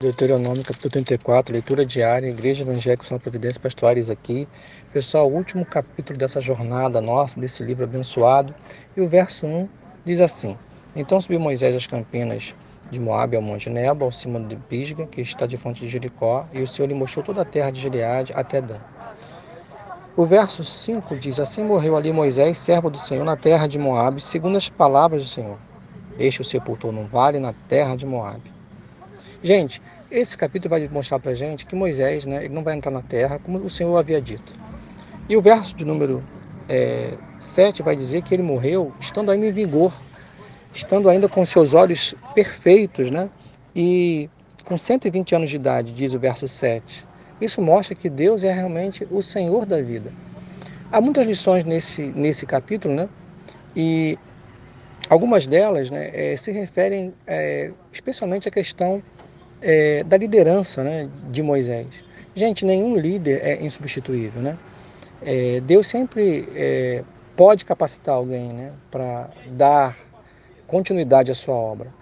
Deuteronômio, capítulo 34, leitura diária, Igreja Evangélica São Providência Pastores aqui. Pessoal, último capítulo dessa jornada nossa, desse livro abençoado. E o verso 1 diz assim: Então subiu Moisés às campinas de Moabe ao monte Nebo, ao cima de Pisga, que está de fonte de Jericó, e o Senhor lhe mostrou toda a terra de Gileade até Dan. O verso 5 diz: Assim morreu ali Moisés, servo do Senhor, na terra de Moabe, segundo as palavras do Senhor. Este o sepultou num vale na terra de Moabe. Gente, esse capítulo vai mostrar para gente que Moisés né, ele não vai entrar na terra como o Senhor havia dito. E o verso de número é, 7 vai dizer que ele morreu estando ainda em vigor, estando ainda com seus olhos perfeitos, né? E com 120 anos de idade, diz o verso 7. Isso mostra que Deus é realmente o Senhor da vida. Há muitas lições nesse, nesse capítulo, né? E algumas delas né, é, se referem é, especialmente à questão é, da liderança né, de Moisés. Gente, nenhum líder é insubstituível. Né? É, Deus sempre é, pode capacitar alguém né, para dar continuidade à sua obra.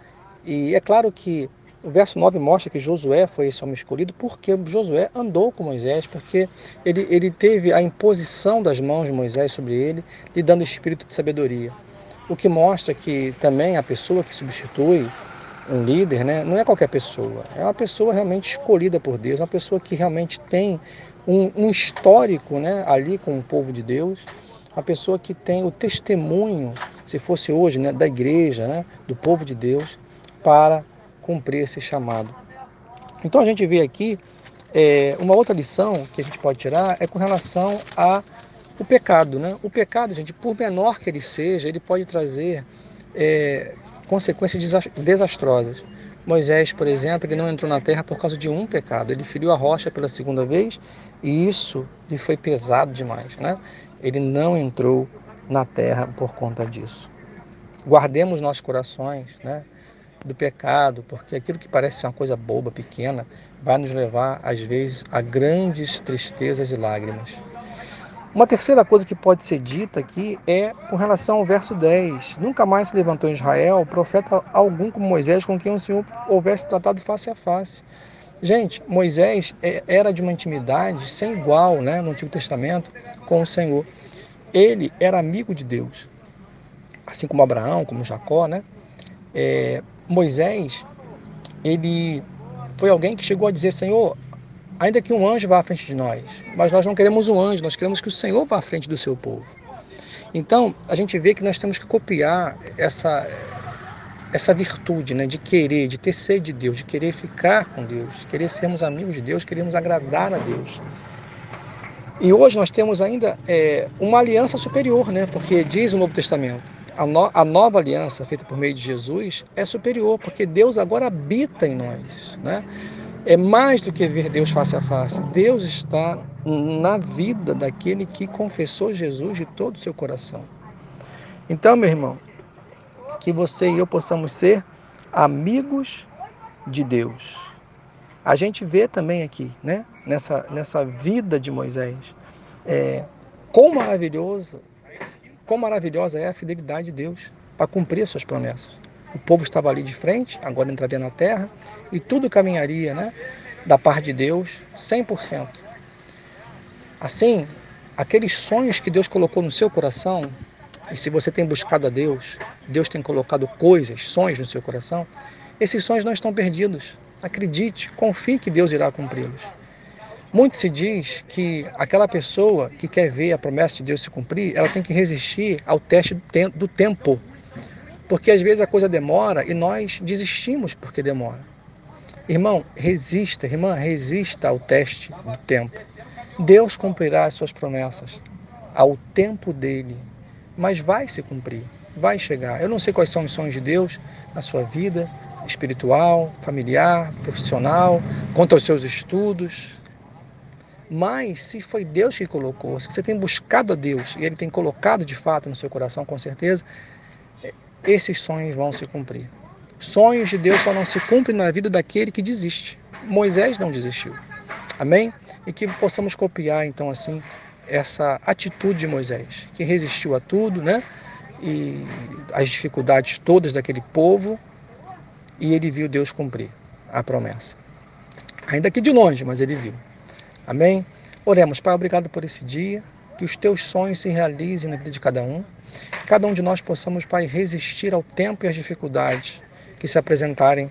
E é claro que o verso 9 mostra que Josué foi esse homem escolhido porque Josué andou com Moisés, porque ele, ele teve a imposição das mãos de Moisés sobre ele, lhe dando espírito de sabedoria. O que mostra que também a pessoa que substitui um líder, né, não é qualquer pessoa, é uma pessoa realmente escolhida por Deus, uma pessoa que realmente tem um, um histórico né, ali com o povo de Deus, uma pessoa que tem o testemunho, se fosse hoje, né, da igreja, né, do povo de Deus, para cumprir esse chamado. Então a gente vê aqui é, uma outra lição que a gente pode tirar é com relação a o pecado, né? O pecado, gente, por menor que ele seja, ele pode trazer é, consequências desastrosas. Moisés, por exemplo, ele não entrou na terra por causa de um pecado. Ele feriu a rocha pela segunda vez e isso lhe foi pesado demais, né? Ele não entrou na terra por conta disso. Guardemos nossos corações, né? Do pecado, porque aquilo que parece ser uma coisa boba, pequena, vai nos levar, às vezes, a grandes tristezas e lágrimas. Uma terceira coisa que pode ser dita aqui é com relação ao verso 10. Nunca mais se levantou em Israel profeta algum como Moisés com quem o Senhor houvesse tratado face a face. Gente, Moisés é, era de uma intimidade sem igual né, no Antigo Testamento com o Senhor. Ele era amigo de Deus, assim como Abraão, como Jacó. Né? É, Moisés, ele foi alguém que chegou a dizer: Senhor, ainda que um anjo vá à frente de nós, mas nós não queremos um anjo, nós queremos que o Senhor vá à frente do seu povo. Então, a gente vê que nós temos que copiar essa essa virtude, né, de querer, de ter sede de Deus, de querer ficar com Deus, querer sermos amigos de Deus, queremos agradar a Deus. E hoje nós temos ainda é, uma aliança superior, né? Porque diz o Novo Testamento, a, no, a, nova aliança feita por meio de Jesus é superior, porque Deus agora habita em nós, né? É mais do que ver Deus face a face. Deus está na vida daquele que confessou Jesus de todo o seu coração. Então, meu irmão, que você e eu possamos ser amigos de Deus. A gente vê também aqui, né, nessa, nessa vida de Moisés, é, quão maravilhosa, quão maravilhosa é a fidelidade de Deus para cumprir suas promessas. O povo estava ali de frente, agora entraria na terra e tudo caminharia né, da parte de Deus 100%. Assim, aqueles sonhos que Deus colocou no seu coração, e se você tem buscado a Deus, Deus tem colocado coisas, sonhos no seu coração, esses sonhos não estão perdidos. Acredite, confie que Deus irá cumpri-los. Muito se diz que aquela pessoa que quer ver a promessa de Deus se cumprir, ela tem que resistir ao teste do tempo. Porque às vezes a coisa demora e nós desistimos porque demora. Irmão, resista, irmã, resista ao teste do tempo. Deus cumprirá as suas promessas ao tempo dele, mas vai se cumprir, vai chegar. Eu não sei quais são os sonhos de Deus na sua vida espiritual, familiar, profissional, quanto aos seus estudos. Mas se foi Deus que colocou, se você tem buscado a Deus e Ele tem colocado de fato no seu coração, com certeza, esses sonhos vão se cumprir. Sonhos de Deus só não se cumprem na vida daquele que desiste. Moisés não desistiu. Amém? E que possamos copiar então assim essa atitude de Moisés, que resistiu a tudo, né? E as dificuldades todas daquele povo, e ele viu Deus cumprir a promessa. Ainda que de longe, mas ele viu. Amém? Oremos, Pai, obrigado por esse dia. Que os teus sonhos se realizem na vida de cada um. Que cada um de nós possamos, Pai, resistir ao tempo e às dificuldades que se apresentarem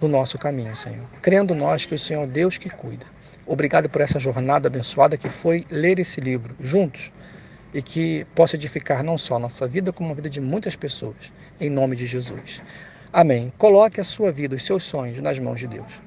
no nosso caminho, Senhor. Crendo nós que o Senhor é Deus que cuida. Obrigado por essa jornada abençoada que foi ler esse livro juntos e que possa edificar não só a nossa vida, como a vida de muitas pessoas. Em nome de Jesus. Amém. Coloque a sua vida, os seus sonhos nas mãos de Deus.